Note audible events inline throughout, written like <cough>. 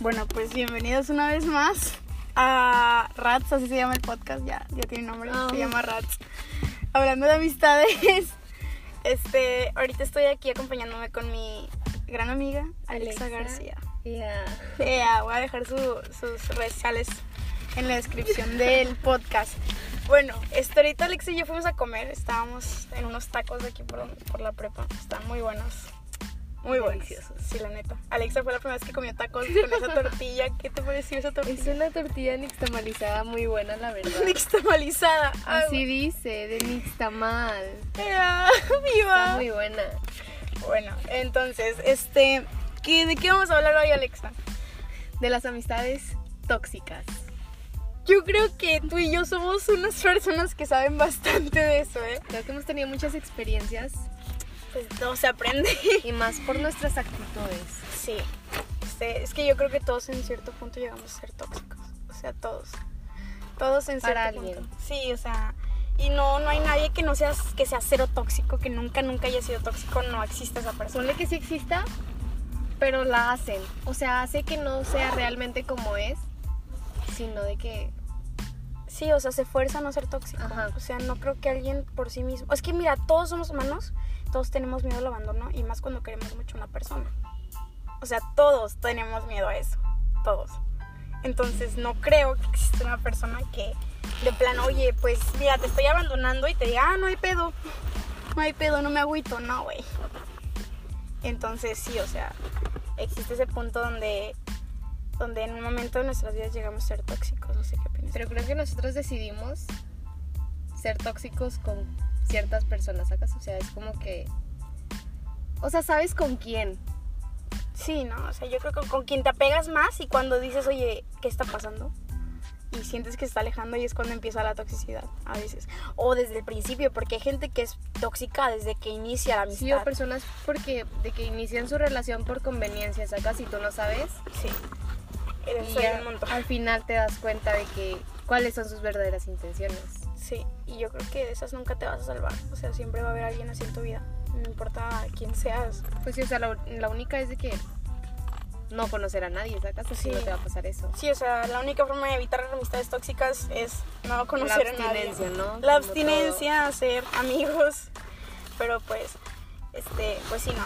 Bueno, pues bienvenidos una vez más a Rats, así se llama el podcast, ya, ya tiene nombre, Ah. se llama Rats. Hablando de amistades, <laughs> este, ahorita estoy aquí acompañándome con mi gran amiga, Alexa, Alexa. García. Ya. Ea, voy a dejar su- sus redes sociales en la descripción del <laughs> podcast. Bueno, este, ahorita Alexa y yo fuimos a comer, estábamos en unos tacos de aquí por, por la prepa, están muy buenos. Muy. Deliciosos. Sí, la neta. Alexa fue la primera vez que comió tacos con esa <laughs> tortilla. ¿Qué te pareció esa Es tortilla? una tortilla nixtamalizada muy buena, la verdad. <laughs> Nixtamalizada. Ay, Así dice, de nixtamal. ea, <laughs> Está ¡Viva! muy buena. Bueno, entonces, este, ¿qué, ¿de qué vamos a hablar hoy, Alexa? De las amistades tóxicas. Yo creo que tú y yo somos unas personas que saben bastante de eso, ¿eh? Creo que hemos tenido muchas experiencias Pues todo se aprende. <laughs> y más por nuestras actitudes. Sí. Este, es que yo creo que todos en cierto punto llegamos a ser tóxicos. O sea, todos. Todos en cierto Para alguien. punto. Sí, o sea, y no, no hay nadie que no sea, que sea cero tóxico, que nunca, nunca haya sido tóxico, no existe esa persona. Ponle que sí exista, pero la hacen. O sea, hace que no sea realmente como es, sino de que Sí, o sea, se fuerza a no ser tóxico. Ajá. O sea, no creo que alguien por sí mismo. Es que mira, todos somos humanos, todos tenemos miedo al abandono y más cuando queremos mucho a una persona. O sea, todos tenemos miedo a eso. Todos. Entonces, no creo que exista una persona que de plano, oye, pues mira, te estoy abandonando y te diga, ah, no hay pedo. No hay pedo, no me agüito. No, güey. Entonces, sí, o sea, existe ese punto donde, donde en un momento de nuestras vidas llegamos a ser tóxicos. No sé qué opinas. Pero creo que nosotros decidimos ser tóxicos con ciertas personas, ¿sacas? O sea, es como que... O sea, ¿sabes con quién? Sí, ¿no? O sea, yo creo que con quien te apegas más y cuando dices, oye, ¿qué está pasando? Y sientes que se está alejando y es cuando empieza la toxicidad, a veces. O desde el principio, porque hay gente que es tóxica desde que inicia la amistad. Sí, o personas porque de que inician su relación por conveniencia, ¿sacas? Y tú no sabes. Sí. Y ya un montón. al final te das cuenta de que cuáles son sus verdaderas intenciones. Sí, y yo creo que de esas nunca te vas a salvar. O sea, siempre va a haber alguien así en tu vida. No importa quién seas. Pues sí, o sea, la, la única es de que no conocer a nadie, ¿sacas? Sí. no te va a pasar eso. Sí, o sea, la única forma de evitar las amistades tóxicas es no conocer la a nadie. abstinencia, ¿no? La Como abstinencia, hacer amigos. Pero pues, este, pues sí, no.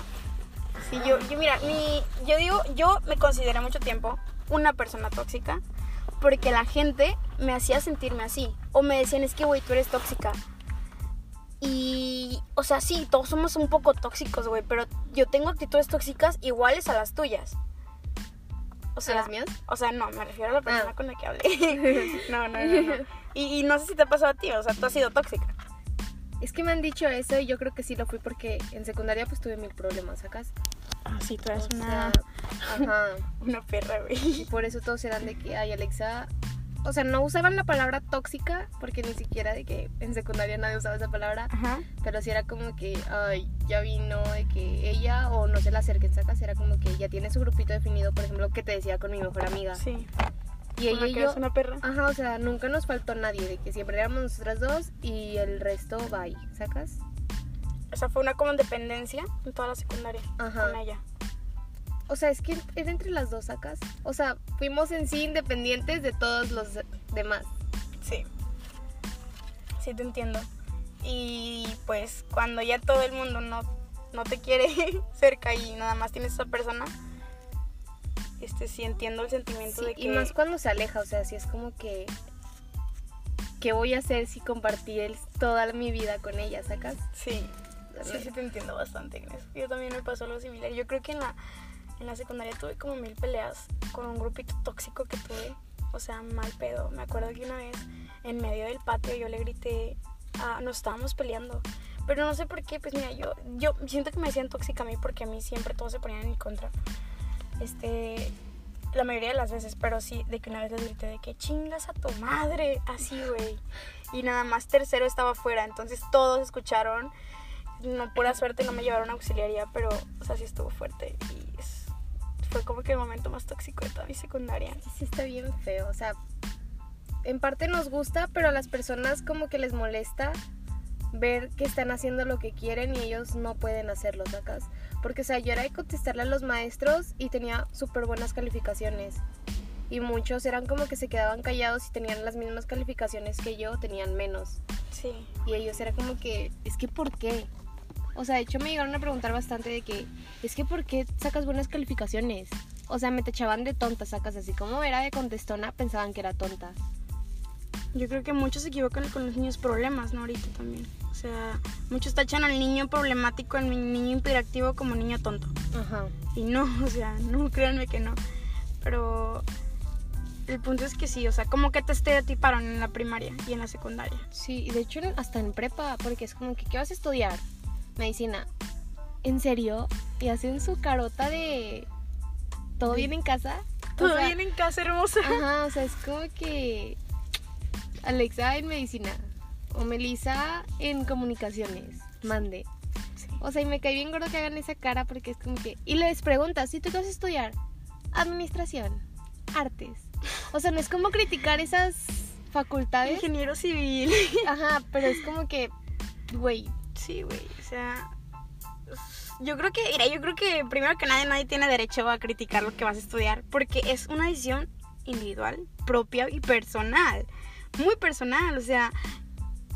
Sí, yo, yo mira, mi, yo digo, yo me consideré mucho tiempo una persona tóxica porque la gente me hacía sentirme así. O me decían, es que, güey, tú eres tóxica. Y, o sea, sí, todos somos un poco tóxicos, güey, pero yo tengo actitudes tóxicas iguales a las tuyas. O ¿A las mías? O sea, no, me refiero a la persona Ah. con la que hablé. <laughs> no, no, no, no. Y, y no sé si te ha pasado a ti, o sea, tú has sido tóxica. Es que me han dicho eso y yo creo que sí lo fui porque en secundaria pues tuve mil problemas, ¿sacas? Ah, sí, tú eres O una, sea, ajá. <laughs> una perra, Y güey. por eso todos eran de que, ay, Alexa. O sea, no usaban la palabra tóxica, porque ni siquiera de que en secundaria nadie usaba esa palabra. Ajá. Pero sí era como que, ay, ya vino de que ella, o no se la acerquen, sacas. Era como que ella tiene su grupito definido, por ejemplo, que te decía con mi mejor amiga. Sí. Y ella y yo. una perra. Ajá, o sea, nunca nos faltó nadie, de que siempre éramos nosotras dos y el resto, bye, ¿sacas? O sea, fue una como dependencia en toda la secundaria Ajá. con ella. O sea, es que era entre las dos, ¿sacas? O sea, fuimos en sí independientes de todos los demás. Sí. Sí, te entiendo. Y pues cuando ya todo el mundo no, no te quiere <laughs> cerca y nada más tienes a esa persona, este sí entiendo el sentimiento Sí, de que... Y más cuando se aleja, o sea, sí es como que. ¿Qué voy a hacer si compartí el- toda mi vida con ella, sacas? Sí, sí, sí te entiendo bastante en eso. Yo también me pasó algo similar. Yo creo que en la, en la secundaria tuve como mil peleas con un grupito tóxico que tuve. O sea, mal pedo. Me acuerdo que una vez en medio del patio yo le grité, ah, nos estábamos peleando. Pero no sé por qué, pues mira, yo, yo siento que me decían tóxica a mí porque a mí siempre todos se ponían en mi contra. Este, la mayoría de las veces, pero sí, de que una vez les grité de que chingas a tu madre, así, güey. Y nada más tercero estaba afuera, entonces todos escucharon. No, pura suerte no me llevaron a auxiliaría, pero, o sea, sí estuvo fuerte. Y fue como que el momento más tóxico de toda mi secundaria. Sí, sí está bien feo, o sea, en parte nos gusta, pero a las personas como que les molesta ver que están haciendo lo que quieren y ellos no pueden hacerlo, ¿sacas? Porque, o sea, yo era de contestarle a los maestros y tenía súper buenas calificaciones. Y muchos eran como que se quedaban callados y tenían las mismas calificaciones que yo, tenían menos. Sí. Y ellos era como que, es que ¿por qué? O sea, de hecho me llegaron a preguntar bastante de que, es que ¿por qué sacas buenas calificaciones? O sea, me te echaban de tonta, sacas así como era de contestona, pensaban que era tonta. Yo creo que muchos se equivocan con los niños problemas, ¿no? Ahorita también. O sea, muchos tachan al niño problemático, al niño hiperactivo como niño tonto. Ajá. Y no, <laughs> o sea, no, créanme que no. Pero el punto es que sí, o sea, como que te estereotiparon en la primaria y en la secundaria. Sí, y de hecho hasta en prepa, porque es como que, ¿qué vas a estudiar? Medicina. ¿En serio? Y hacen su carota de... ¿Todo bien en casa? O Todo sea, bien en casa, hermosa. Ajá, o sea, es como que... Alexa en medicina. O Melissa en comunicaciones. Mande. Sí. O sea, y me cae bien gordo que hagan esa cara porque es como que... Y les preguntas, ¿y tú qué vas a estudiar? Administración. Artes. O sea, no es como criticar esas facultades. Ingeniero civil. <laughs> Ajá, pero es como que... Güey, Sí, güey, o sea, yo creo que, mira, yo creo que primero que nada nadie tiene derecho a criticar lo que vas a estudiar, porque es una decisión individual, propia y personal, muy personal, o sea,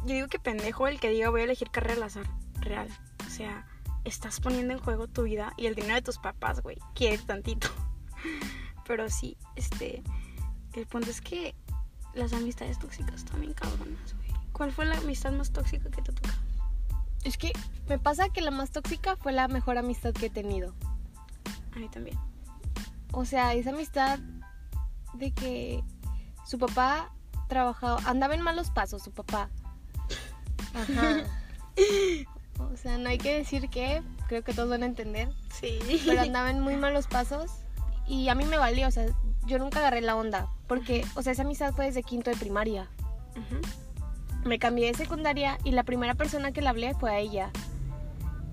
yo digo que pendejo el que diga voy a elegir carrera al azar, real, o sea, estás poniendo en juego tu vida y el dinero de tus papás, güey, quiere tantito, <laughs> pero sí, este, el punto es que las amistades tóxicas también cabronas, güey. ¿Cuál fue la amistad más tóxica que te tocó? Es que me pasa que la más tóxica fue la mejor amistad que he tenido. A mí también. O sea, esa amistad de que su papá trabajaba, andaba en malos pasos, su papá. Ajá. <laughs> O sea, no hay que decir que, creo que todos van a entender, Sí. pero andaba en muy malos pasos y a mí me valió, o sea, yo nunca agarré la onda, porque, o sea, esa amistad fue desde quinto de primaria. Me cambié de secundaria y la primera persona que le hablé fue a ella.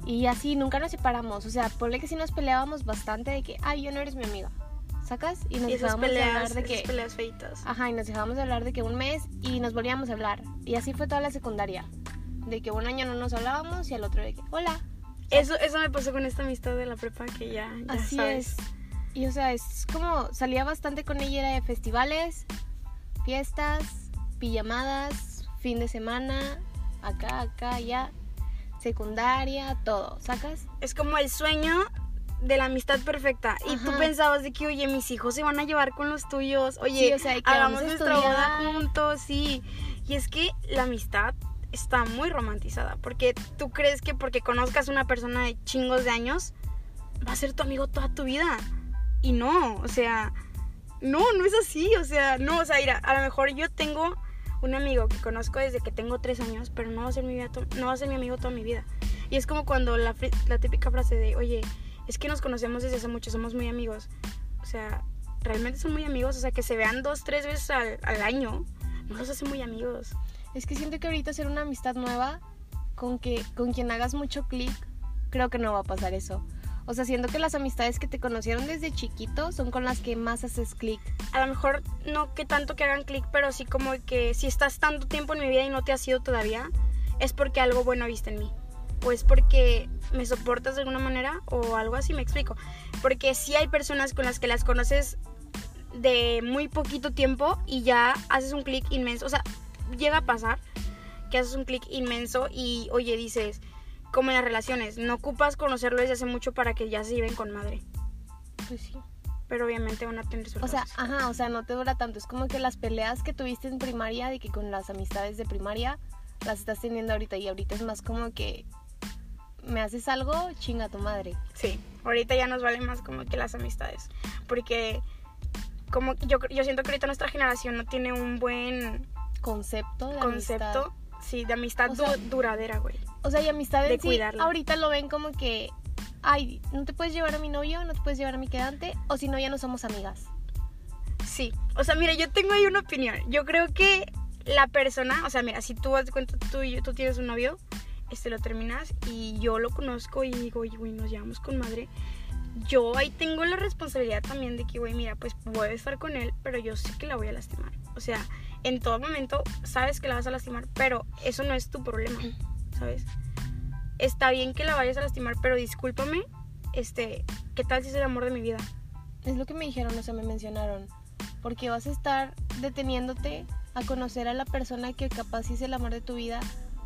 Y así nunca nos separamos. O sea, ponle que sí nos peleábamos bastante de que, ay, yo no eres mi amiga. ¿Sacas? Y nos Y dejábamos de hablar de que. peleas feitas. Ajá, y nos dejábamos de hablar de que un mes y nos volvíamos a hablar. Y así fue toda la secundaria. De que un año no nos hablábamos y al otro de que, hola. Eso, eso me pasó con esta amistad de la prepa que ya, ya Así sabes. es. Y o sea, es como salía bastante con ella era de festivales, fiestas, pijamadas, fin de semana, acá, acá, allá, secundaria, todo, ¿sacas? Es como el sueño de la amistad perfecta. Y tú pensabas de que, oye, mis hijos se van a llevar con los tuyos. Oye, Sí, o sea, que hagamos nuestra boda juntos, sí. Y es que la amistad está muy romantizada. Porque tú crees que porque conozcas a una persona de chingos de años, va a ser tu amigo toda tu vida. Y no, o sea, no, no es así. O sea, no, o sea, mira, a lo mejor yo tengo un amigo que conozco desde que tengo tres años, pero no va a ser mi, vida no va a ser mi amigo toda mi vida. Y es como cuando la, la típica frase de, oye, es que nos conocemos desde hace mucho, somos muy amigos. O sea, realmente son muy amigos, o sea, que se vean dos, tres veces al, al año, no los hace muy amigos. Es que siento que ahorita hacer una amistad nueva con que con quien hagas mucho clic, creo que no va a pasar eso. O sea, siento que las amistades que te conocieron desde chiquito son con las que más haces clic. A lo mejor no que tanto que hagan clic, pero sí como que si estás tanto tiempo en mi vida y no te has ido todavía, es porque algo bueno viste en mí. O es porque me soportas de alguna manera o algo así, me explico. Porque sí hay personas con las que las conoces de muy poquito tiempo y ya haces un clic inmenso. O sea, llega a pasar que haces un clic inmenso y, oye, dices, como en las relaciones, no ocupas conocerlo desde hace mucho para que ya se lleven con madre. Pues sí. Pero obviamente van a tener sus O sea, ajá, o sea, no te dura tanto. Es como que las peleas que tuviste en primaria, de que con las amistades de primaria, las estás teniendo ahorita. Y ahorita es más como que me haces algo, chinga tu madre. Sí, ahorita ya nos vale más como que las amistades. Porque como yo, yo siento que ahorita nuestra generación no tiene un buen Concepto de concepto, amistad. sí, de amistad O sea, du- duradera, güey. O sea, y amistad en de sí, cuidarla. ahorita lo ven como que, ay, no te puedes llevar a mi novio, no te puedes llevar a mi quedante, o si no, ya no somos amigas. Sí, o sea, mira, yo tengo ahí una opinión. Yo creo que la persona, o sea, mira, si tú das cuenta, tú, y yo- tú tienes un novio, este lo terminas y yo lo conozco y digo, oye, güey, nos llevamos con madre. Yo ahí tengo la responsabilidad también de que, güey, mira, pues a estar con él, pero yo sé que la voy a lastimar. O sea, en todo momento sabes que la vas a lastimar, pero eso no es tu problema. ¿Sabes? Está bien que la vayas a lastimar, pero discúlpame, este, ¿qué tal si es el amor de mi vida? Es lo que me dijeron, o sea, me mencionaron. Porque vas a estar deteniéndote a conocer a la persona que capaz es el amor de tu vida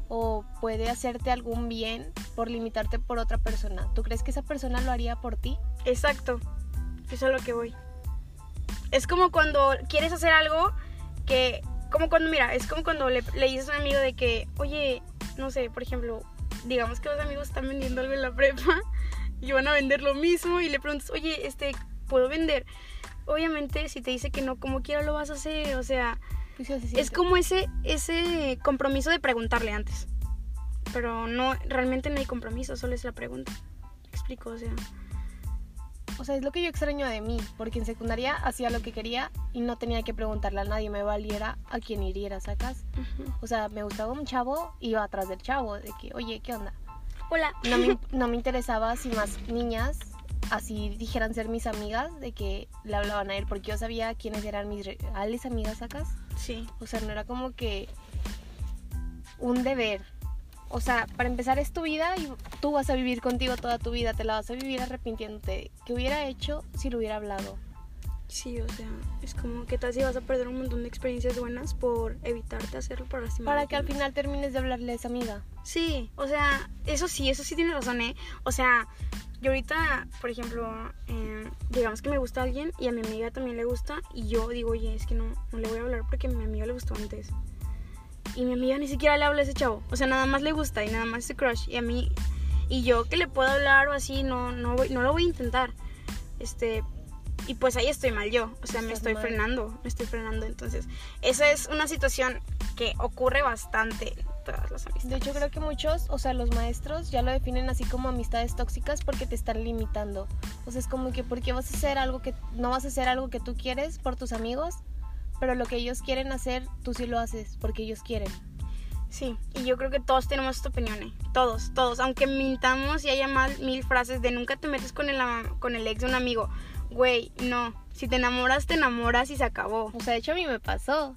o puede hacerte algún bien por limitarte por otra persona. ¿Tú crees que esa persona lo haría por ti? Exacto, eso es a lo que voy. Es como cuando quieres hacer algo que, como cuando, mira, es como cuando le, le dices a un amigo de que, oye, no sé, por ejemplo, digamos que los amigos están vendiendo algo en la prepa <laughs> y van a vender lo mismo y le preguntas, oye, este, ¿puedo vender? Obviamente, si te dice que no, como quiera lo vas a hacer, o sea, Pues es como ese, ese compromiso de preguntarle antes. Pero no, realmente no hay compromiso, solo es la pregunta. ¿Me explico? O sea, O sea, es lo que yo extraño de mí, porque en secundaria hacía lo que quería y no tenía que preguntarle a nadie, me valiera a quien hiriera, ¿sacas? O sea, me gustaba un chavo, iba atrás del chavo, de que, oye, ¿qué onda? hola. No me, <laughs> no me interesaba si más niñas así dijeran ser mis amigas, de que le hablaban a él, porque yo sabía quiénes eran mis reales amigas, ¿sacas? Sí, O sea, no era como que un deber. O sea, para empezar es tu vida y tú vas a vivir contigo toda tu vida, te la vas a vivir arrepintiéndote. ¿Qué hubiera hecho si lo hubiera hablado? sí, o sea, es como que tal si vas a perder un montón de experiencias buenas por evitarte hacerlo por lastimar. a Para que al final termines de hablarle a esa amiga. Sí, o sea, eso sí, eso sí tiene razón, ¿eh? O sea, yo ahorita, por ejemplo, eh, digamos que me gusta alguien y a mi amiga también le gusta y yo digo, oye, es que no, no le voy a hablar porque a mi amiga le gustó antes. Y mi amiga ni siquiera le habla a ese chavo, o sea, nada más le gusta y nada más su crush. Y a mí, y yo que le puedo hablar o así, no, no, voy- no lo voy a intentar. Este, y pues ahí estoy mal yo, o sea, me estoy mal. frenando, me estoy frenando. Entonces, esa es una situación que ocurre bastante en todas las amistades. De hecho, creo que muchos, o sea, los maestros ya lo definen así como amistades tóxicas porque te están limitando. O sea, es como que porque vas a hacer algo que no vas a hacer algo que tú quieres por tus amigos, pero lo que ellos quieren hacer, tú sí lo haces porque ellos quieren. Sí, y yo creo que todos tenemos esta opinión, ¿eh? Todos, todos. Aunque mintamos y haya mal, mil frases de nunca te metes con el, con el ex de un amigo. Güey, no. Si te enamoras, te enamoras y se acabó. O sea, de hecho a mí me pasó.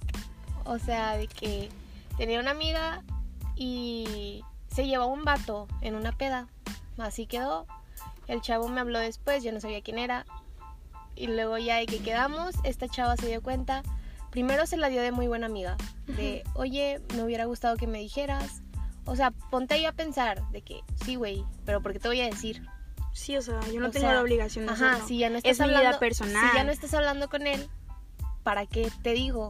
O sea, de que tenía una amiga y se llevó un vato en una peda. Así quedó. El chavo me habló después, yo no sabía quién era. Y luego ya de que quedamos, esta chava se dio cuenta. Primero se la dio de muy buena amiga. De, oye, me hubiera gustado que me dijeras. O sea, ponte ahí a pensar de que, sí, güey, pero ¿por qué te voy a decir? Sí, o sea, yo no O tengo sea, la obligación de Ajá, hacerlo. si ya no estás es mi hablando, vida personal. Si ya no estás hablando con él, ¿para qué te digo?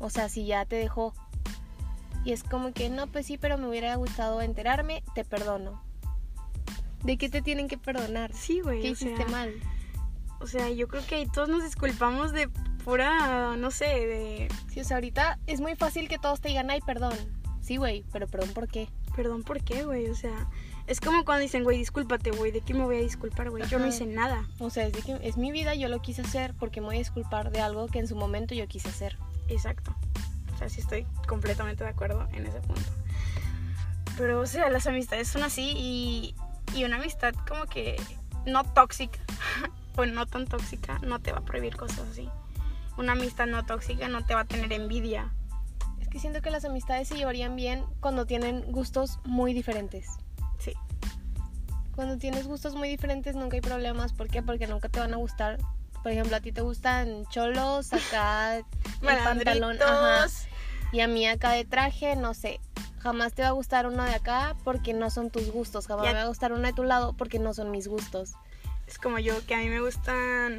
O sea, si ya te dejó. Y es como que, no, pues sí, pero me hubiera gustado enterarme, te perdono. ¿De qué te tienen que perdonar? Sí, güey. ¿Qué hiciste sea, mal? O sea, yo creo que ahí todos nos disculpamos de pura, no sé, de... Sí, o sea, ahorita es muy fácil que todos te digan, ay, perdón. Sí, güey, pero perdón, ¿por qué? Perdón, ¿por qué, güey? O sea, es como cuando dicen, güey, discúlpate, güey. ¿De qué me voy a disculpar, güey? Yo no hice nada. O sea, es, de que es mi vida, yo lo quise hacer porque me voy a disculpar de algo que en su momento yo quise hacer. Exacto. O sea, sí estoy completamente de acuerdo en ese punto. Pero, o sea, las amistades son así y, y una amistad como que no tóxica <laughs> o no tan tóxica no te va a prohibir cosas así. Una amistad no tóxica no te va a tener envidia. Es que siento que las amistades se llevarían bien cuando tienen gustos muy diferentes. Sí. Cuando tienes gustos muy diferentes nunca hay problemas. ¿Por qué? Porque nunca te van a gustar. Por ejemplo, a ti te gustan cholos, acá <laughs> el pantalón, ajá, y a mí acá de traje, no sé. Jamás te va a gustar uno de acá porque no son tus gustos. Jamás me va a gustar uno de tu lado porque no son mis gustos. Es como yo, que a mí me gustan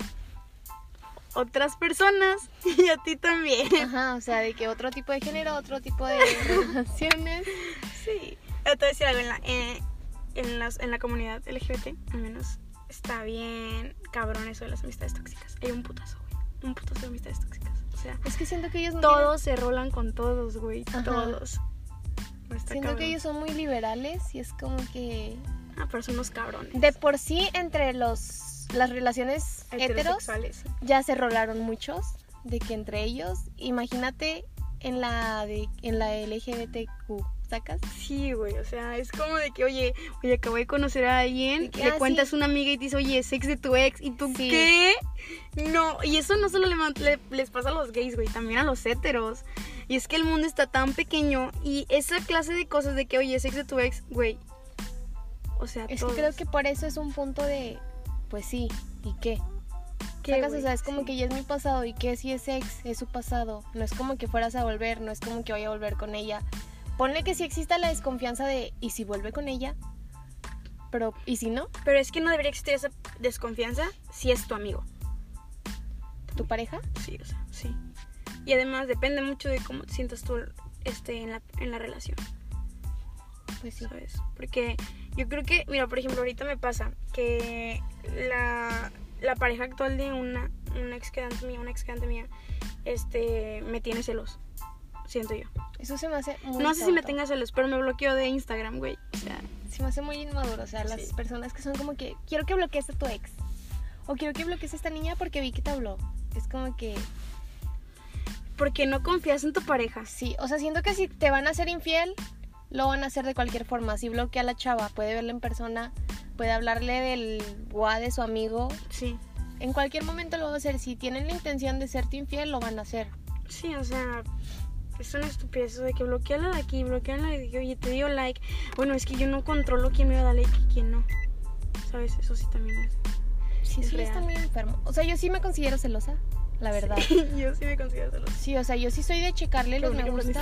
otras personas <laughs> y a ti también. Ajá, o sea, de que otro tipo de género, otro tipo de <laughs> relaciones. Sí. Pero te voy a decir algo, en la, eh, en, las- en la comunidad LGBT, al menos, está bien cabrón eso de las amistades tóxicas. Hay un putazo, güey. Un putazo de amistades tóxicas. O sea, Es que siento que ellos no todos se rolan con todos, güey. Todos. No Siento cabrón. que ellos son muy liberales y es como que Ah, pero son unos cabrones. de por sí entre los las relaciones heteros ya se rolaron muchos de que entre ellos, imagínate en la de en la LGBTQ, ¿sacas? Sí, güey, o sea, es como de que, oye, oye, acabo de conocer a alguien, que, le ah, cuentas sí. a una amiga y te dice, oye, es ex de tu ex, ¿y tú Sí. qué? No, y eso no solo le, les pasa a los gays, güey, también a los heteros. Y es que el mundo está tan pequeño y esa clase de cosas de que, oye, es ex de tu ex, güey. O sea, Es todos. que creo que por eso es un punto de, pues sí, ¿y qué? ¿Qué, Sacas, o sea, es como Sí. que ya es mi pasado y que si es ex, es su pasado. No es como que fueras a volver, no es como que vaya a volver con ella. Ponle que si exista la desconfianza de, ¿y si vuelve con ella? Pero, ¿y si no? Pero es que no debería existir esa desconfianza si es tu amigo. ¿Tu pareja? Sí, o sea, sí. Y además depende mucho de cómo te sientas tú este, en, la, en la relación, Pues sí. ¿sabes? Porque yo creo que, mira, por ejemplo, ahorita me pasa que la, la pareja actual de una, una ex quedante mía, una ex quedante mía, este, me tiene celos. Siento yo. Eso se me hace muy No sé si me tenga celos, pero me bloqueó de Instagram, güey. O sea, Se me hace muy inmaduro. O sea, las Sí. personas que son como que, quiero que bloquees a tu ex. O quiero que bloquees a esta niña porque vi que te habló. Es como que, porque no confías en tu pareja. sí. O sea, siento que si te van a ser infiel, lo van a hacer de cualquier forma. Si bloquea a la chava, puede verla en persona, puede hablarle del guá de su amigo. Sí. En cualquier momento lo va a hacer. Si tienen la intención de serte infiel, lo van a hacer. Sí, o sea, es una estupidez eso de que bloqueala de aquí, bloqueala de aquí, oye, te dio like. Bueno, es que yo no controlo quién me va a dar like y quién no. ¿Sabes? Eso sí también es. Sí, Es sí, está muy enfermo. O sea, yo sí me considero celosa, la verdad. <laughs> yo sí me considero celosa. Sí, o sea, yo sí soy de checarle Qué los me que gusta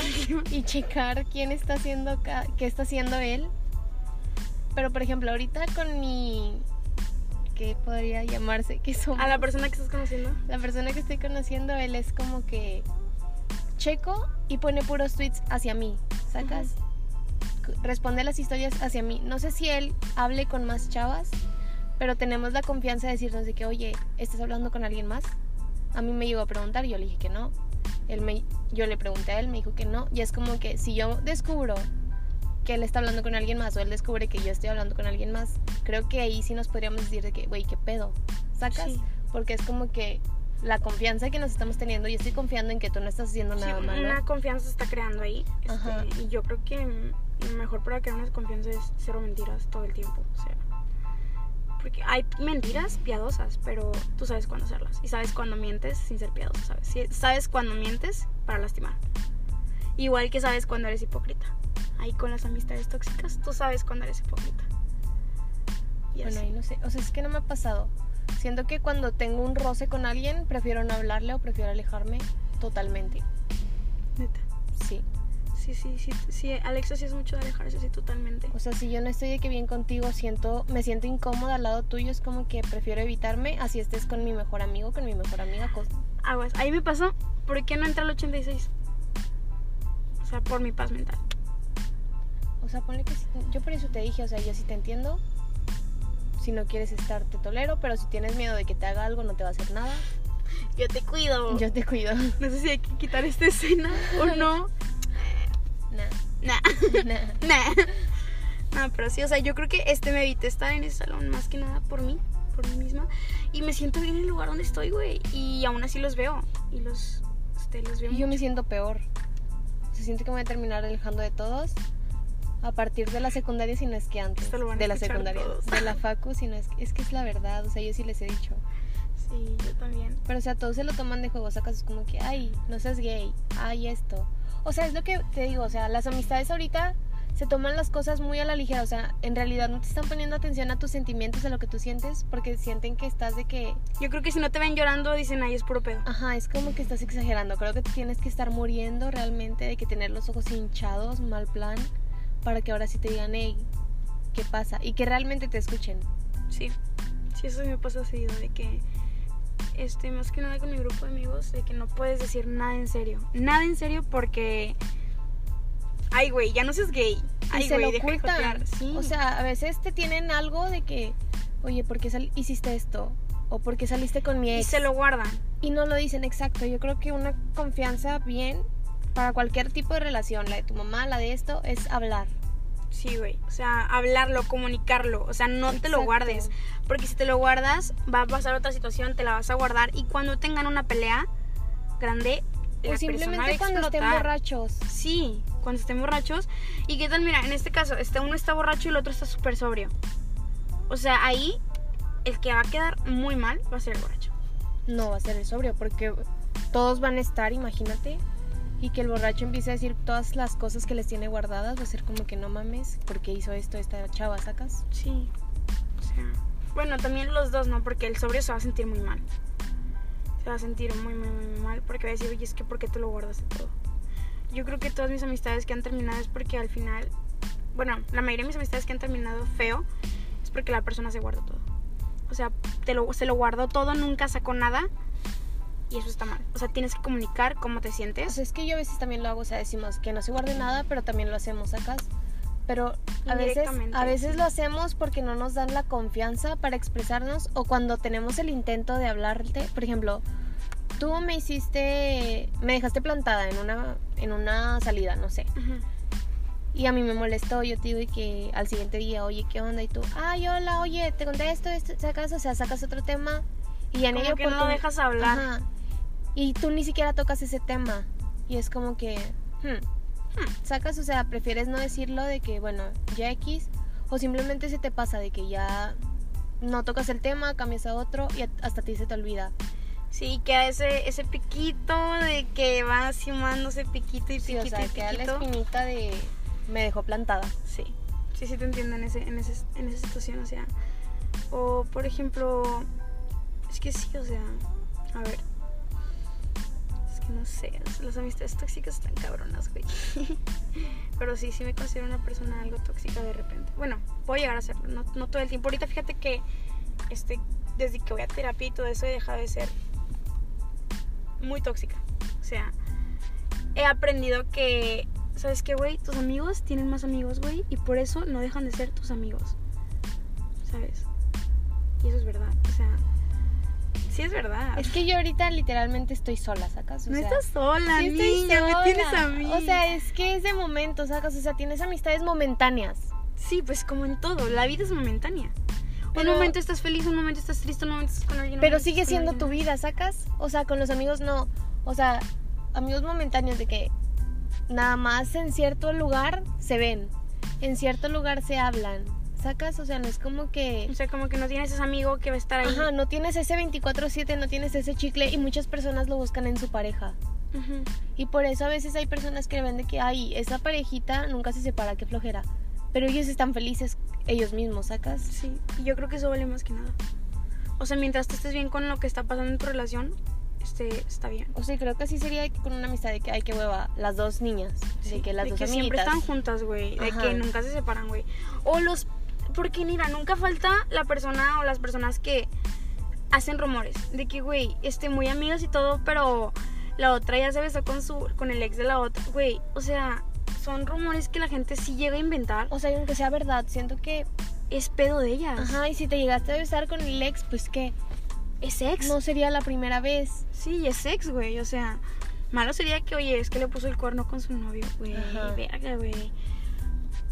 y <laughs> checar quién está haciendo qué está haciendo él. Pero por ejemplo, ahorita con mi ¿qué podría llamarse? Que somos A la persona que estás conociendo. la persona que estoy conociendo, él es como que checo y pone puros tweets hacia mí, ¿sacas? Responde las historias hacia mí. No sé si él hable con más chavas, pero tenemos la confianza de decirnos de que, oye, ¿estás hablando con alguien más? A mí me llegó a preguntar y yo le dije que no. Él me, yo le pregunté a él, me dijo que no. Y es como que si yo descubro que él está hablando con alguien más o él descubre que yo estoy hablando con alguien más, creo que ahí sí nos podríamos decir de que, güey, ¿qué pedo? ¿Sacas? Sí. Porque es como que la confianza que nos estamos teniendo, yo estoy confiando en que tú no estás haciendo Sí, nada malo. una confianza se está creando ahí. este, y yo creo que mm, mejor para crear una confianza es cero mentiras todo el tiempo. O sea, porque hay mentiras piadosas, pero tú sabes cuándo hacerlas. Y sabes cuándo mientes sin ser piadoso, ¿sabes? Sabes cuándo mientes para lastimar. Igual que sabes cuando eres hipócrita. Ahí con las amistades tóxicas, tú sabes cuando eres hipócrita. Y Bueno, ahí no sé, o sea, es que no me ha pasado. Siento que cuando tengo un roce con alguien, prefiero no hablarle o prefiero alejarme totalmente. Neta. Sí. Sí, sí, sí, sí. Alexa sí es mucho de alejarse, sí, totalmente. O sea, si yo no estoy de que bien contigo, siento, me siento incómoda al lado tuyo, es como que prefiero evitarme, así estés con mi mejor amigo, con mi mejor amiga. cos- Aguas. Ahí me pasó. ¿Por qué no entra al 86? O sea, por mi paz mental. O sea, ponle que sí- yo por eso te dije, o sea, yo sí te entiendo. Si no quieres estar, te tolero, pero si tienes miedo de que te haga algo, no te va a hacer nada. Yo te cuido. Yo te cuido. No sé si hay que quitar esta escena o no. Nah, Nah, nah. <laughs> nah. No, pero sí, o sea, yo creo que este me evité estar en ese salón más que nada por mí, por mí misma. Y me siento bien en el lugar donde estoy, güey. Y aún así los veo. Y los, este, los veo. Y yo me siento peor. Se siente que me voy a terminar alejando de todos. A partir de la secundaria, si no es que antes. De la secundaria. todos. De la facu, si no es que. Es que es la verdad, o sea, yo sí les he dicho. Sí, yo también. Pero, o sea, todos se lo toman de juego. Sacas es como que, ay, no seas gay. Ay, esto. O sea, es lo que te digo. O sea, las amistades ahorita se toman las cosas muy a la ligera. O sea, en realidad no te están poniendo atención a tus sentimientos, a lo que tú sientes, porque sienten que estás de que. Yo creo que si no te ven llorando, dicen, ay, es puro pedo. Ajá, es como que estás exagerando. Creo que tienes que estar muriendo realmente, de que tener los ojos hinchados, mal plan, para que ahora sí te digan, hey, ¿qué pasa? Y que realmente te escuchen. Sí, sí, eso me pasa seguido, de que, este, más que nada con mi grupo de amigos, de que no puedes decir nada en serio. Nada en serio porque, ay, güey, ya no seas gay. Ay, y se lo ocultan. Sí. O sea, a veces te tienen algo de que, oye, ¿por qué hiciste esto? O ¿por qué saliste con mi y ex? se lo guardan. Y no lo dicen exacto. Yo creo que una confianza bien para cualquier tipo de relación, la de tu mamá, la de esto, es hablar. Sí, güey. O sea, hablarlo, comunicarlo. O sea, no te lo guardes. Porque si te lo guardas, va a pasar otra situación, te la vas a guardar. Y cuando tengan una pelea grande, O simplemente cuando estén borrachos. Sí, cuando estén borrachos. ¿Y qué tal? Mira, en este caso, este uno está borracho y el otro está súper sobrio. O sea, ahí el que va a quedar muy mal va a ser el borracho. No va a ser el sobrio, porque todos van a estar, imagínate. Y que el borracho empiece a decir todas las cosas que les tiene guardadas, va a ser como que no mames, porque hizo esto esta chava, ¿sacas? Sí. O sea, bueno, también los dos, ¿no? Porque el sobrio se va a sentir muy mal. Se va a sentir muy, muy, muy mal porque va a decir, oye, es que ¿por qué te lo guardas de todo? Yo creo que todas mis amistades que han terminado es porque al final, bueno, la mayoría de mis amistades que han terminado feo es porque la persona se guarda todo. O sea, te lo, se lo guardó todo, nunca sacó nada y eso está mal. O sea, tienes que comunicar cómo te sientes. O sea, es que yo a veces también lo hago, o sea, decimos que no se guarde nada, pero también lo hacemos, ¿sacas? Pero a veces, a veces sí. lo hacemos porque no nos dan la confianza para expresarnos o cuando tenemos el intento de hablarte. Por ejemplo, tú me hiciste, me dejaste plantada en una, en una salida, no sé. Y a mí me molestó, yo te digo y que al siguiente día, oye, ¿qué onda? Y tú, ay, hola, oye, te conté esto, esto, sacas, o sea, sacas otro tema. Y en Como ello que no dejas hablar. Ajá. Y tú ni siquiera tocas ese tema. Y es como que, hmm, hmm, sacas, o sea, prefieres no decirlo de que, bueno, ya X, o simplemente se te pasa de que ya no tocas el tema, cambias a otro y hasta a ti se te olvida. Sí, queda ese, ese piquito de que va sumándose piquito y Sí, piquito o sea, y queda la piquito. espinita de me dejó plantada. Sí, sí, sí te entiendo en, ese, en, ese, en esa situación, o sea. O, por ejemplo, es que sí, o sea, a ver. No sé, las amistades tóxicas están cabronas, güey. <laughs> Pero sí, sí me considero una persona algo tóxica de repente. Bueno, puedo llegar a serlo, no, no todo el tiempo. Ahorita fíjate que este, desde que voy a terapia y todo eso he dejado de ser muy tóxica. O sea, he aprendido que, ¿sabes qué, güey? Tus amigos tienen más amigos, güey, y por eso no dejan de ser tus amigos. ¿Sabes? Y eso es verdad. O sea, sí es verdad. Es que yo ahorita literalmente estoy sola, ¿sacas? O no sea, estás sola, sí niña, me sola. tienes a mí. O sea, es que es de momento, ¿sacas? O sea, tienes amistades momentáneas. Sí, pues como en todo, la vida es momentánea. Pero- un momento estás feliz, un momento estás triste, un momento estás con alguien. Pero sigue siendo tu vida, ¿sacas? O sea, con los amigos no. O sea, amigos momentáneos de que nada más en cierto lugar se ven, en cierto lugar se hablan, ¿sacas? O sea, no es como que... O sea, como que no tienes ese amigo que va a estar ahí. Ajá, no tienes ese 24/7, no tienes ese chicle y muchas personas lo buscan en su pareja. Ujú. Y por eso a veces hay personas que ven de que, ay, esa parejita nunca se separa, qué flojera. Pero ellos están felices ellos mismos, ¿sacas? Sí, y yo creo que eso vale más que nada. O sea, mientras tú estés bien con lo que está pasando en tu relación, este, está bien. O sea, creo que así sería con una amistad de que, ay, qué hueva, las dos niñas, de que las de dos que siempre amiguitas. están juntas, güey. De que nunca se separan, güey. O los... Porque mira, nunca falta la persona o las personas que hacen rumores. De que, güey, este, muy amigas y todo, pero la otra ya se besó con, su, con el ex de la otra. Güey, o sea, son rumores que la gente sí llega a inventar. O sea, y aunque sea verdad, siento que, Es pedo de ellas. ajá, y si te llegaste a besar con el ex, pues que Es ex. no sería la primera vez. Sí, es ex, güey. O sea, malo sería que, oye, es que le puso el cuerno con su novio, güey. Verga, güey.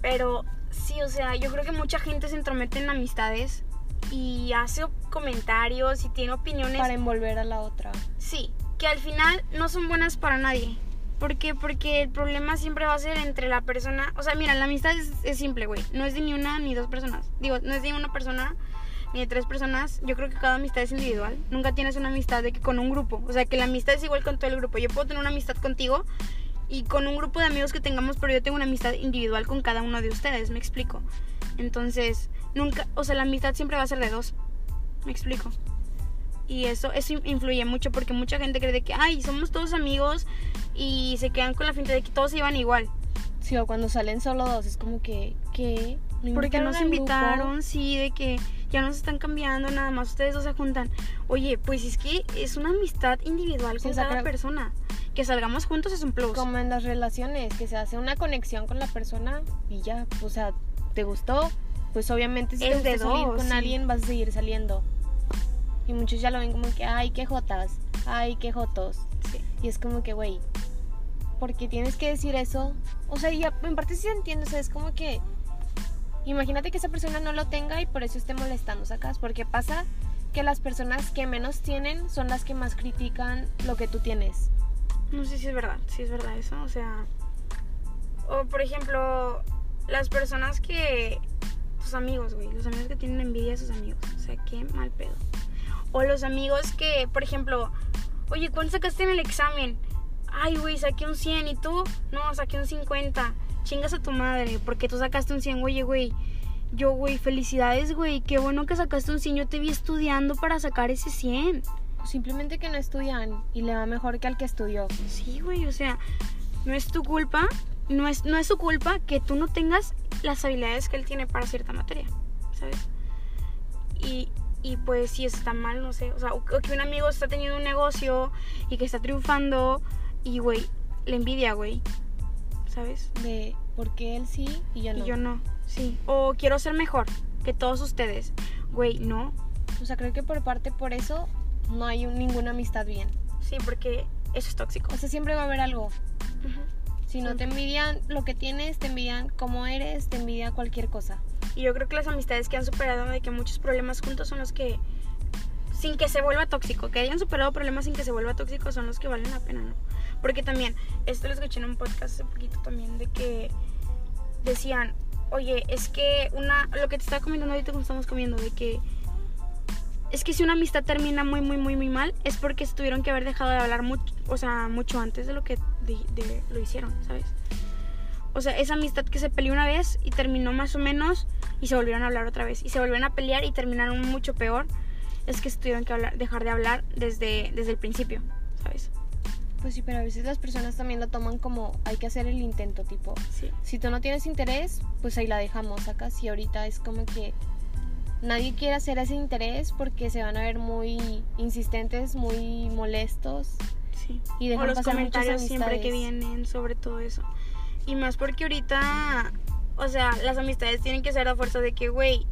Pero sí, o sea, yo creo que mucha gente se entromete en amistades y hace comentarios y tiene opiniones. Para envolver a la otra. Sí, que al final no son buenas para nadie. ¿Por qué? Porque el problema siempre va a ser entre la persona. O sea, mira, la amistad es, es simple, güey. No es de ni una ni dos personas. Digo, no es de una persona ni de tres personas. Yo creo que cada amistad es individual. Nunca tienes una amistad de que con un grupo. O sea, que la amistad es igual con todo el grupo. Yo puedo tener una amistad contigo y con un grupo de amigos que tengamos, pero yo tengo una amistad individual con cada uno de ustedes. Me explico. Entonces, nunca. O sea, la amistad siempre va a ser de dos. Me explico. Y eso, eso influye mucho porque mucha gente cree de que, ay, somos todos amigos y se quedan con la finta de que todos se iban igual. Sí, o cuando salen solo dos, es como que, ¿qué? ¿No Porque invitaron nos al grupo? invitaron, sí, de que ya nos están cambiando, nada más ustedes dos se juntan. Oye, pues es que es una amistad individual Sí, con cada persona. Que salgamos juntos es un plus. Como en las relaciones, que se hace una conexión con la persona y ya, o sea, ¿te gustó? Pues obviamente si te Es de gusta salir dos, con sí. alguien vas a seguir saliendo. Y muchos ya lo ven como que, ay, qué jotas, ay, qué jotos. Sí. Y es como que, güey, ¿por qué tienes que decir eso? O sea, y a- en parte sí entiendo, o sea, es como que, imagínate que esa persona no lo tenga y por eso esté molestando, ¿sacas? Porque pasa que las personas que menos tienen son las que más critican lo que tú tienes. No sé si es verdad, si es verdad eso, o sea... O por ejemplo, las personas que... Tus amigos, güey, los amigos que tienen envidia de sus amigos, o sea, qué mal pedo. O los amigos que, por ejemplo, oye, ¿cuánto sacaste en el examen? ay, güey, saqué un 100 y tú, no, saqué un 50. Chingas a tu madre, porque tú sacaste un 100, oye, güey. Yo, güey, felicidades, güey. Qué bueno que sacaste un 100. Yo te vi estudiando para sacar ese 100. Simplemente que no estudian y le va mejor que al que estudió. Sí, güey, o sea, no es tu culpa, no es, no es su culpa que tú no tengas las habilidades que él tiene para cierta materia, ¿sabes? Y, y pues si está mal, no sé, o sea, o que un amigo está teniendo un negocio y que está triunfando y, güey, le envidia, güey, ¿sabes? De por qué él sí y yo no. Y yo no, sí. O quiero ser mejor que todos ustedes. Güey, no. O sea, creo que por parte por eso no hay un- ninguna amistad bien. Sí, porque eso es tóxico. O sea, siempre va a haber algo. Si no te envidian lo que tienes, te envidian cómo eres, te envidia cualquier cosa. Y yo creo que las amistades que han superado de que muchos problemas juntos son los que, sin que se vuelva tóxico, que hayan superado problemas sin que se vuelva tóxico son los que valen la pena, ¿no? Porque también, esto lo escuché en un podcast hace poquito también, de que decían, oye, es que una, lo que te estaba comentando ahorita cuando estamos comiendo, de que es que si una amistad termina muy, muy, muy, muy mal, es porque tuvieron que haber dejado de hablar mucho, o sea, mucho antes de lo que de- de- lo hicieron, ¿sabes? O sea, esa amistad que se peleó una vez y terminó más o menos y se volvieron a hablar otra vez y se volvieron a pelear y terminaron mucho peor, es que se tuvieron que hablar, dejar de hablar desde, desde el principio, ¿sabes? Pues sí, pero a veces las personas también lo toman como hay que hacer el intento, tipo, Sí. si tú no tienes interés, pues ahí la dejamos, sacas. Y ahorita es como que nadie quiere hacer ese interés porque se van a ver muy insistentes, muy molestos. Sí. Y dejan o los pasar comentarios siempre que vienen sobre todo eso. Y más porque ahorita, o sea, las amistades tienen que ser a fuerza de que, güey,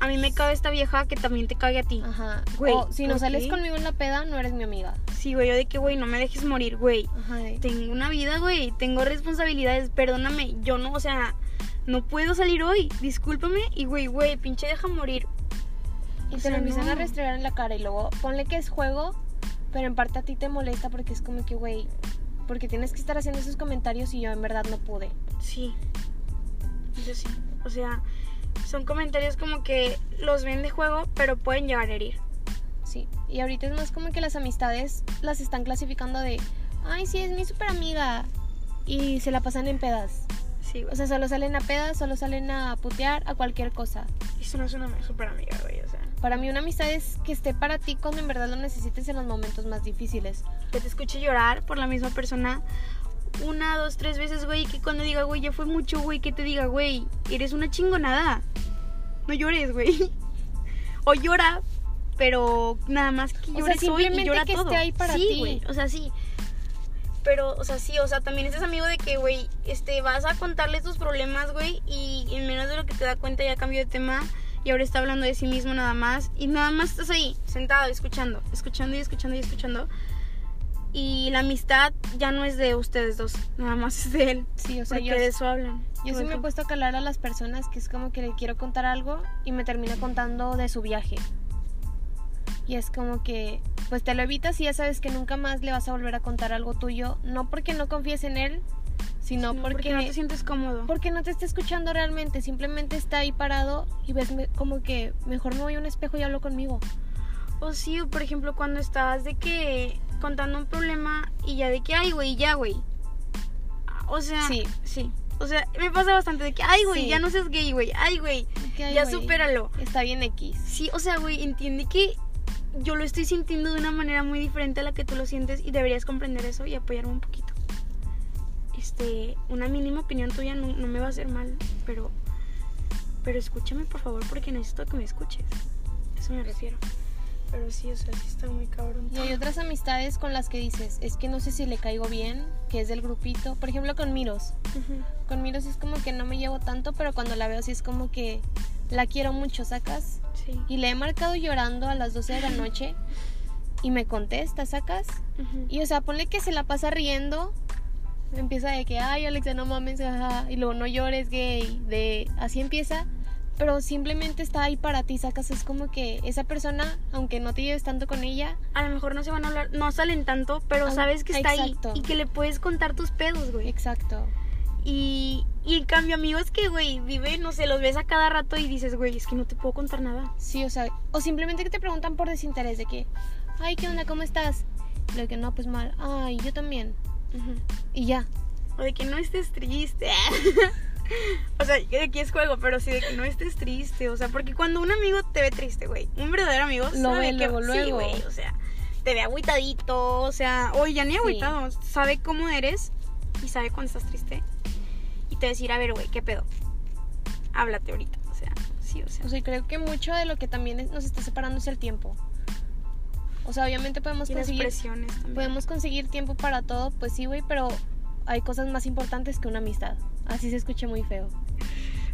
a mí me cabe esta vieja que también te cague a ti. Ajá. Güey, o si no ¿por sales conmigo en la peda, no eres mi amiga. Sí, güey, yo de que, güey, no me dejes morir, güey. Ajá. Tengo una vida, güey, tengo responsabilidades, perdóname, yo no, o sea, no puedo salir hoy, discúlpame. Y, güey, güey, pinche deja morir. Y O te lo empiezan a restregar en la cara y luego ponle que es juego, pero en parte a ti te molesta porque es como que, güey, porque tienes que estar haciendo esos comentarios y yo en verdad no pude. Sí, eso sí. O sea, son comentarios como que los ven de juego, pero pueden llegar a herir. Sí. Y ahorita es más como que las amistades las están clasificando de, ay, sí, es mi super amiga. Y se la pasan en pedas. Sí. O sea, solo salen a pedas, solo salen a putear, a cualquier cosa. Eso no es una super amiga, güey, o sea. Para mí una amistad es que esté para ti cuando en verdad lo necesites en los momentos más difíciles. Que te escuche llorar por la misma persona una, dos, tres veces, güey, que cuando diga, güey, ya fue mucho, güey, que te diga, güey, eres una chingonada. No llores, güey. <laughs> O llora, pero nada más que sea, llores hoy y simplemente llora que todo. esté ahí para sí, ti. güey, o sea, sí. Pero, o sea, sí, o sea, también estás amigo de que, güey, este, vas a contarle tus problemas, güey, y en menos de lo que te da cuenta ya cambió de tema y ahora está hablando de sí mismo nada más. Y nada más estás ahí, sentado, escuchando, escuchando y escuchando y escuchando. Y la amistad ya no es de ustedes dos, nada más es de él. Sí, o sea, porque yo, de eso hablan. yo sí me he puesto a calar a las personas que es como que le quiero contar algo y me termina contando de su viaje. Y es como que, pues te lo evitas y ya sabes que nunca más le vas a volver a contar algo tuyo, no porque no confíes en él, sino No, porque, no te sientes cómodo. porque no te está escuchando realmente, simplemente está ahí parado y ves me- como que mejor me voy a un espejo y hablo conmigo. O sí, o por ejemplo, cuando estás de que contando un problema y ya de que, ay, güey, ya, güey. O sea, Sí. sí. O sea, me pasa bastante de que, ay, güey, Sí. ya no seas gay, güey. Ay, güey, ya güey, supéralo. Está bien X. Sí, o sea, güey, entiende que yo lo estoy sintiendo de una manera muy diferente a la que tú lo sientes y deberías comprender eso y apoyarme un poquito. Este, una mínima opinión tuya no, no me va a hacer mal, pero, pero escúchame por favor porque necesito que me escuches. A Eso me refiero. Pero sí, o sea, sí está muy cabrón. Y hay otras amistades con las que dices, es que no sé si le caigo bien, que es del grupito. Por ejemplo, con Miros. Ujú. Con Miros es como que no me llevo tanto, pero cuando la veo sí es como que la quiero mucho, sacas. Sí. Y le he marcado llorando a las 12 de la noche y me contesta, sacas. Y o sea, ponle que se la pasa riendo. Empieza de que, ay, Alexa, no mames, ajá", Y luego no llores, gay. De así empieza. Pero simplemente está ahí para ti, sacas. Es como que esa persona, aunque no te lleves tanto con ella, A lo mejor no se van a hablar, no salen tanto, pero Ah, sabes que está exacto. ahí y que le puedes contar tus pedos, güey. exacto. Y, y en cambio, amigos que, güey, viven, no sé, los ves a cada rato y dices, güey, es que no te puedo contar nada. Sí, o sea, o simplemente que te preguntan por desinterés de que, ay, ¿qué onda? ¿Cómo estás? Lo que no, pues mal. Ay, yo también. Y ya. O de que no estés triste. <laughs> o sea, que aquí es juego, pero sí de que no estés triste. O sea, porque cuando un amigo te ve triste, güey, un verdadero amigo Lo sabe ve que luego, sí, luego. güey, o sea, te ve agüitadito, o sea, o ya ni agüitado, sabe cómo eres y sabe cuando estás triste. Te decir, a ver, güey, ¿qué pedo? Háblate ahorita, o sea, sí, o sea. O sea, creo que mucho de lo que también nos está separando es el tiempo. O sea, obviamente podemos Y conseguir, podemos conseguir tiempo para todo, pues sí, güey, pero hay cosas más importantes que una amistad. Así se escucha muy feo.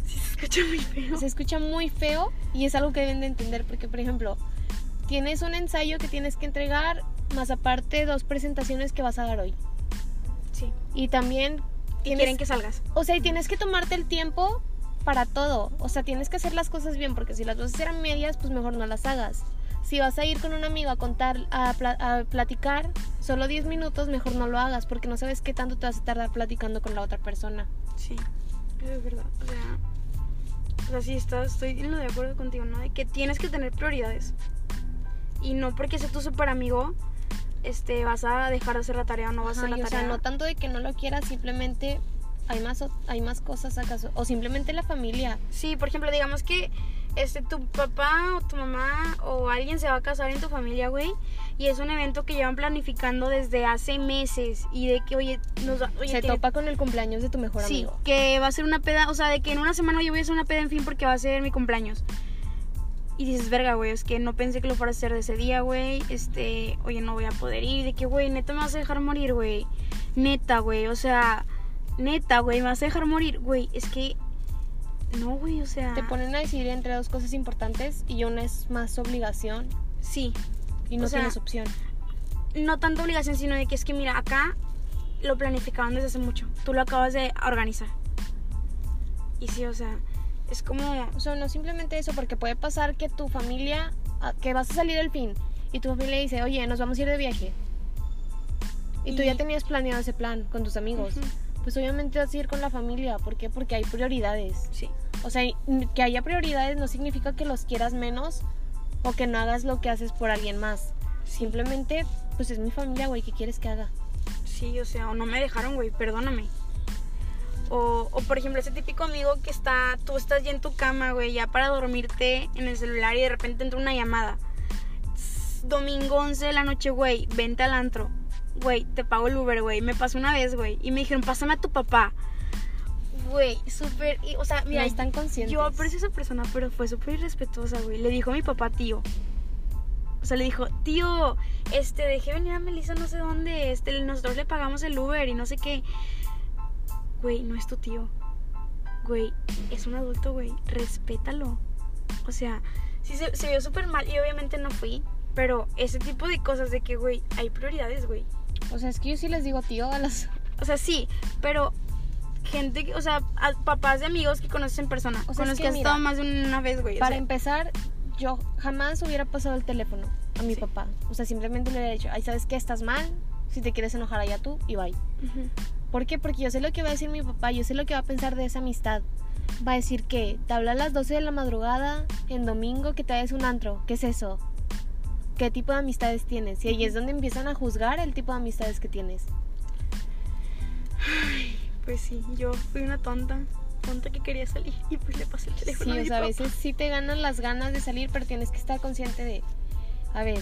Sí, se escucha muy feo. Se escucha muy feo y es algo que deben de entender porque, por ejemplo, tienes un ensayo que tienes que entregar, más aparte dos presentaciones que vas a dar hoy. Sí. Y también Y tienes, quieren que salgas. o sea, y tienes que tomarte el tiempo para todo. O sea, tienes que hacer las cosas bien porque si las vas a hacer a medias, pues mejor no las hagas. Si vas a ir con un amigo a contar, a, pla- a platicar solo 10 minutos, mejor no lo hagas porque no sabes qué tanto te vas a tardar platicando con la otra persona. Sí, es verdad. O sea, o sea sí estás, estoy en lo de acuerdo contigo, ¿no? De que tienes que tener prioridades. Y no porque sea tu super amigo, este, vas a dejar de hacer la tarea o no vas a Ajá, hacer y la o sea, tarea. no tanto de que no lo quieras, simplemente hay más, hay más cosas acaso. O simplemente la familia. Sí, por ejemplo, digamos que este tu papá o tu mamá o alguien se va a casar en tu familia, güey, y es un evento que llevan planificando desde hace meses y de que, oye, nos oye, se tiene- topa con el cumpleaños de tu mejor Sí, amigo. que va a ser una peda, o sea, de que en una semana yo voy a hacer una peda en fin porque va a ser mi cumpleaños. Y dices, verga, güey, es que no pensé que lo fuera a hacer de ese día, güey. Este, oye, no voy a poder ir. De que, güey, neta me vas a dejar morir, güey. Neta, güey, o sea, neta, güey, me vas a dejar morir. Güey, es que, no, güey, o sea. Te ponen a decidir entre dos cosas importantes y una es más obligación Sí, y no O sea, tienes opción. no tanta obligación, sino de que es que, mira, acá lo planificaban desde hace mucho. Tú lo acabas de organizar. Y sí, o sea, es como. O sea, no simplemente eso, porque puede pasar que tu familia, ah, que vas a salir el fin y tu familia dice, oye, nos vamos a ir de viaje. Y, tú ya tenías planeado ese plan con tus amigos. Pues obviamente vas a ir con la familia. ¿Por qué? Porque hay prioridades. Sí. O sea, que haya prioridades no significa que los quieras menos o que no hagas lo que haces por alguien más. Simplemente, pues es mi familia, güey, ¿qué quieres que haga? Sí, o sea, o no me dejaron, güey, perdóname. O, o, por ejemplo, ese típico amigo que está, tú estás ya en tu cama, güey, ya para dormirte en el celular y de repente entra una llamada. Tss, Domingo 11 de la noche, güey, vente al antro. Güey, te pago el Uber, güey. Me pasó una vez, güey. Y me dijeron, pásame a tu papá. Güey, súper. O sea, mira, no están conscientes. yo aprecio a esa persona, pero fue súper irrespetuosa, güey. Le dijo a mi papá, tío. O sea, le dijo, tío, este, dejé venir a Melissa no sé dónde, este, nosotros le pagamos el Uber y no sé qué. Güey, no es tu tío. Güey, es un adulto, güey. Respétalo. O sea, sí se, se vio súper mal y obviamente no fui. Pero ese tipo de cosas de que, güey, hay prioridades, güey. O sea, es que yo sí les digo tío a las... O sea, sí, pero gente, o sea, a- papás de amigos que conoces en persona. O sea, con es los que que has mira, estado más de una vez, güey. o Para sea, empezar, yo jamás hubiera pasado el teléfono a mi Sí. papá. O sea, simplemente le hubiera dicho, ay, ¿sabes qué? Estás mal. Si te quieres enojar allá tú y bye. ujú. ¿Por qué? Porque yo sé lo que va a decir mi papá, yo sé lo que va a pensar de esa amistad. Va a decir que te habla a las 12 de la madrugada en domingo que te vayas un antro. ¿Qué es eso? ¿Qué tipo de amistades tienes? Y ahí es donde empiezan a juzgar el tipo de amistades que tienes. Pues sí, yo fui una tonta. Tonta que quería salir y pues le pasé el Sí, teléfono a o sea, a veces sí te ganan las ganas de salir, pero tienes que estar consciente de, a ver,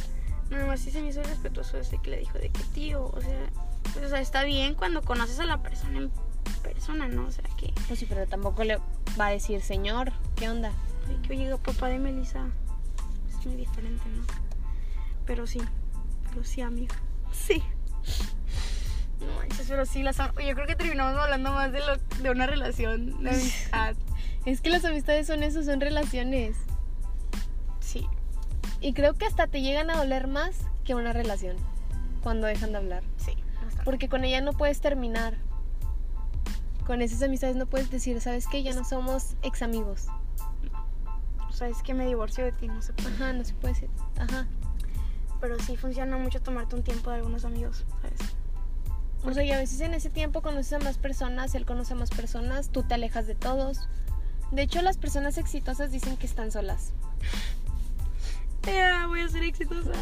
Nada más sí se me hizo respetuoso ese que le dijo de que tío, o sea, pues, o sea, está bien cuando conoces a la persona en persona, ¿no? O sea, que, pues sí, pero tampoco le va a decir, señor, ¿qué onda? ay, que oye, papá de Melissa es muy diferente, ¿no? Pero sí, pero sí, amigo. Sí. No manches, pero sí, las, yo creo que terminamos hablando más de, lo, de una relación de amistad. <laughs> Es que las amistades son eso, son relaciones. Sí, Y creo que hasta te llegan a doler más que una relación cuando dejan de hablar. sí. Porque con ella no puedes terminar. Con esas amistades no puedes decir, ¿sabes qué? Ya no somos ex amigos. O sea, es que me divorcio de ti, no por qué. Ajá, no se puede decir. Ajá. Pero sí funciona mucho tomarte un tiempo de algunos amigos, ¿sabes? O sea, y a veces en ese tiempo conoces a más personas, él conoce a más personas, tú te alejas de todos. De hecho, las personas exitosas dicen que están solas. Ya, voy a ser exitosa.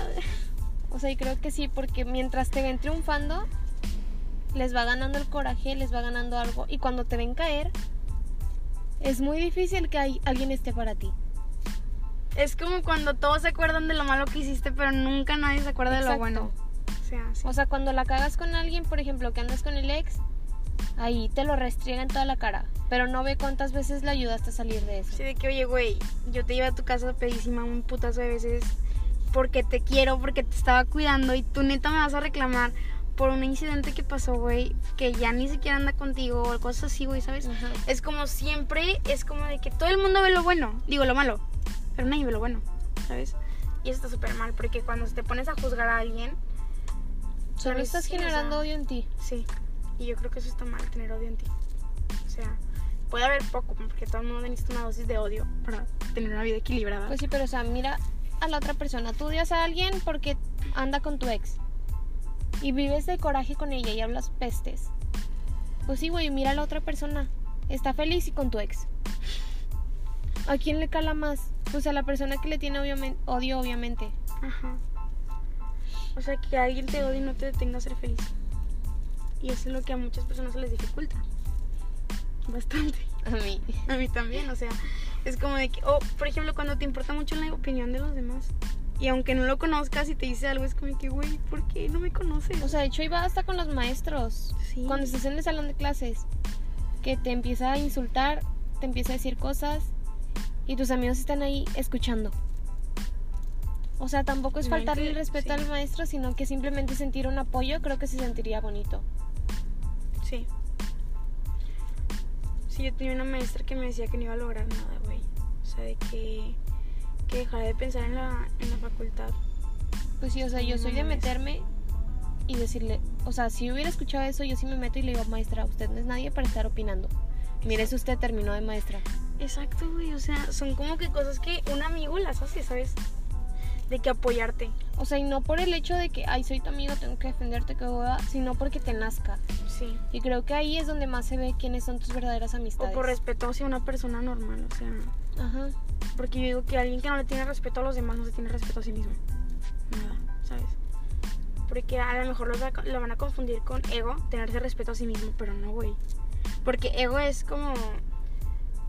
O sea, y creo que sí, porque mientras te ven triunfando, les va ganando el coraje, les va ganando algo y cuando te ven caer es muy difícil que hay, alguien esté para ti. Es como cuando todos se acuerdan de lo malo que hiciste, pero nunca nadie se acuerda de lo bueno. O sea, sí. O sea, cuando la cagas con alguien, por ejemplo, que andas con el ex, ahí te lo restriega en toda la cara, pero no ve cuántas veces le ayudaste a salir de eso. Sí, de que, oye, güey, yo te iba a tu casa pedísima un putazo de veces porque te quiero, porque te estaba cuidando y tú neta me vas a reclamar por un incidente que pasó, güey, que ya ni siquiera anda contigo o cosas así, güey, ¿sabes? Ajá. Es como siempre, es como de que todo el mundo ve lo bueno, digo lo malo, pero nadie ve lo bueno, ¿sabes? Y eso está súper mal, porque cuando te pones a juzgar a alguien, Solo estás Sí, o generando sea, odio en ti. Sí, y yo creo que eso está mal, tener odio en ti. O sea, puede haber poco, porque todo el mundo necesita una dosis de odio para tener una vida equilibrada. Pues sí, pero o sea, mira a la otra persona. Tú odias a alguien porque anda con tu ex. Y vives de coraje con ella y hablas pestes. Pues sí, güey, mira a la otra persona. Está feliz y con tu ex. ¿A quién le cala más? Pues a la persona que le tiene obviamente, odio, obviamente. Ajá. O sea, que alguien te odie y no te detenga a ser feliz. Y eso es lo que a muchas personas se les dificulta. Bastante. A mí. A mí también, o sea, es como de que, o por ejemplo, cuando te importa mucho la opinión de los demás. Y aunque no lo conozcas y te dice algo, es como que, güey, ¿por qué no me conoces? O sea, de hecho iba hasta con los maestros. Sí. Cuando estás en el salón de clases. Que te empieza a insultar, te empieza a decir cosas. Y tus amigos están ahí escuchando. O sea, tampoco es No, faltarle el respeto sí. al maestro, sino que simplemente sentir un apoyo, creo que se sentiría bonito. Sí. Sí, yo tenía una maestra que me decía que no iba a lograr nada, güey. O sea, de que, que dejara de pensar en la, en la facultad. Pues sí, o sea, yo soy de meterme y decirle, o sea, si hubiera escuchado eso, yo sí me meto y le digo, maestra, usted no es nadie para estar opinando. Mire, eso usted terminó de maestra. Exacto, güey. O sea, son como que cosas que un amigo las hace, ¿sabes? De que apoyarte. O sea, y no por el hecho de que, ay, soy tu amigo, tengo que defenderte, que sino porque te nazca. Sí. Y creo que ahí es donde más se ve quiénes son tus verdaderas O amistades. por respeto hacia una persona normal, o sea. Ajá. Porque yo digo que alguien que no le tiene respeto a los demás no se tiene respeto a sí mismo. Nada, ¿sabes? Porque a lo mejor lo, va- lo van a confundir con ego, tenerse respeto a sí mismo, pero no, güey. Porque ego es como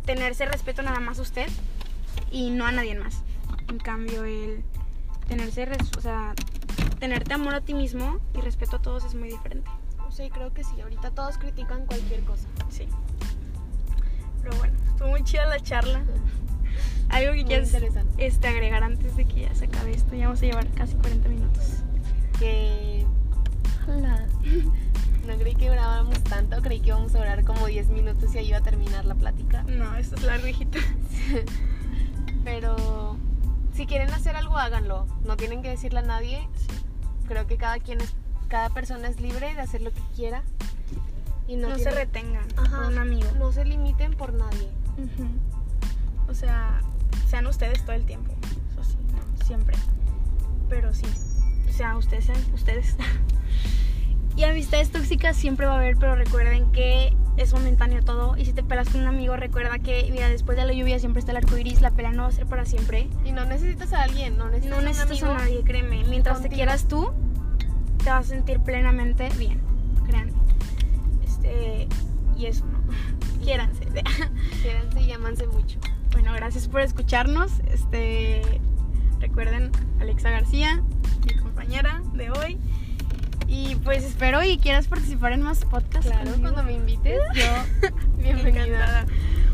tenerse respeto nada más a usted y no a nadie más. En cambio, el tenerse, res- o sea, tenerte amor a ti mismo y respeto a todos es muy diferente. Y creo que sí, ahorita todos critican cualquier cosa. Sí. Pero bueno, estuvo muy chida la charla. Algo que quieras este, agregar antes de que ya se acabe esto. Ya vamos a llevar casi 40 minutos. Que... Hola. <laughs> No creí que durábamos tanto, creí que íbamos a durar como 10 minutos y ahí iba a terminar la plática. No, esto es largo, hijita. <laughs> Pero si quieren hacer algo, háganlo. No tienen que decirle a nadie. Creo que cada quien es, cada persona es libre de hacer lo que quiera. Y no, No, se retengan Ajá, por un amigo. No se limiten por nadie. Ujú. O sea, sean ustedes todo el tiempo. Eso sí, siempre. Pero sí. O sea, ustedes sean ustedes. <laughs> y amistades tóxicas siempre va a haber, pero recuerden que es momentáneo todo. Y si te pelas con un amigo, recuerda que, mira, después de la lluvia siempre está el arco iris. La pelea no va a ser para siempre. Y no necesitas a alguien, no necesitas, No necesitas a nadie, créeme. Mientras te quieras tú, te vas a sentir plenamente bien. Créanme. Este. Y eso, ¿no? <laughs> Quiéranse. Quiéranse y amanse mucho. Bueno, gracias por escucharnos. Este, recuerden Alexa García, mi compañera de hoy. Y pues espero y quieras participar en más podcasts. Claro, cuando me invites, yo <laughs> bienvenida. Encantada.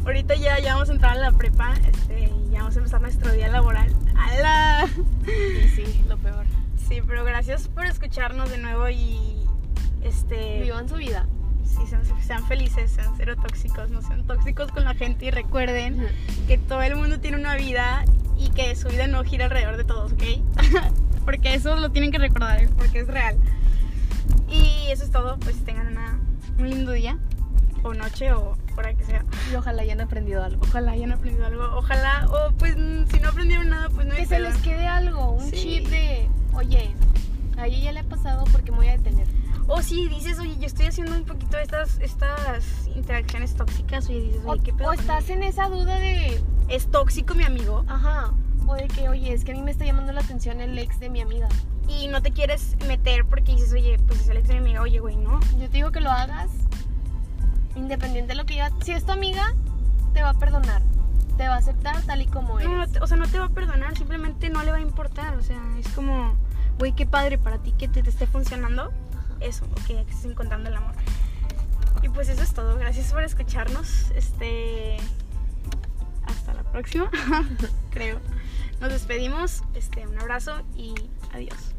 Ahorita ya, ya vamos a entrar a la prepa este, y ya vamos a empezar nuestro día laboral. ¡Hala! Y sí, lo peor. Sí, pero gracias por escucharnos de nuevo y este Vivan su vida. Sí, sean, sean felices, sean cero tóxicos, no sean tóxicos con la gente y recuerden que todo el mundo tiene una vida y que su vida no gira alrededor de todos, ¿ok? <laughs> porque eso lo tienen que recordar, ¿eh? porque es real. Y eso es todo, pues tengan una- un lindo día, o noche, o hora que sea. Y ojalá hayan aprendido algo. Ojalá hayan aprendido algo, ojalá, o pues mm, si no aprendieron nada, pues no hay Que se les quede algo, un Sí. chip de, oye, a ella ya le ha pasado porque me voy a detener. O si dices, oye, yo estoy haciendo un poquito estas, estas interacciones tóxicas, oye, dices, O, oye, ¿qué pedo? o estás en esa duda de, ¿Es tóxico mi amigo? ajá, o de que, oye, es que a mí me está llamando la atención el ex de mi amiga. Y no te quieres meter porque dices, oye, pues es el ex de mi amiga, oye, güey, no. Yo te digo que lo hagas independiente de lo que diga. Si es tu amiga, te va a perdonar. Te va a aceptar tal y como eres. No, o sea, no te va a perdonar, simplemente no le va a importar. O sea, es como, güey, qué padre para ti que te, te esté funcionando eso, o que estés encontrando el amor. Y pues eso es todo. Gracias por escucharnos. Este. Hasta la próxima, <laughs> creo. Nos despedimos. Este, un abrazo y adiós.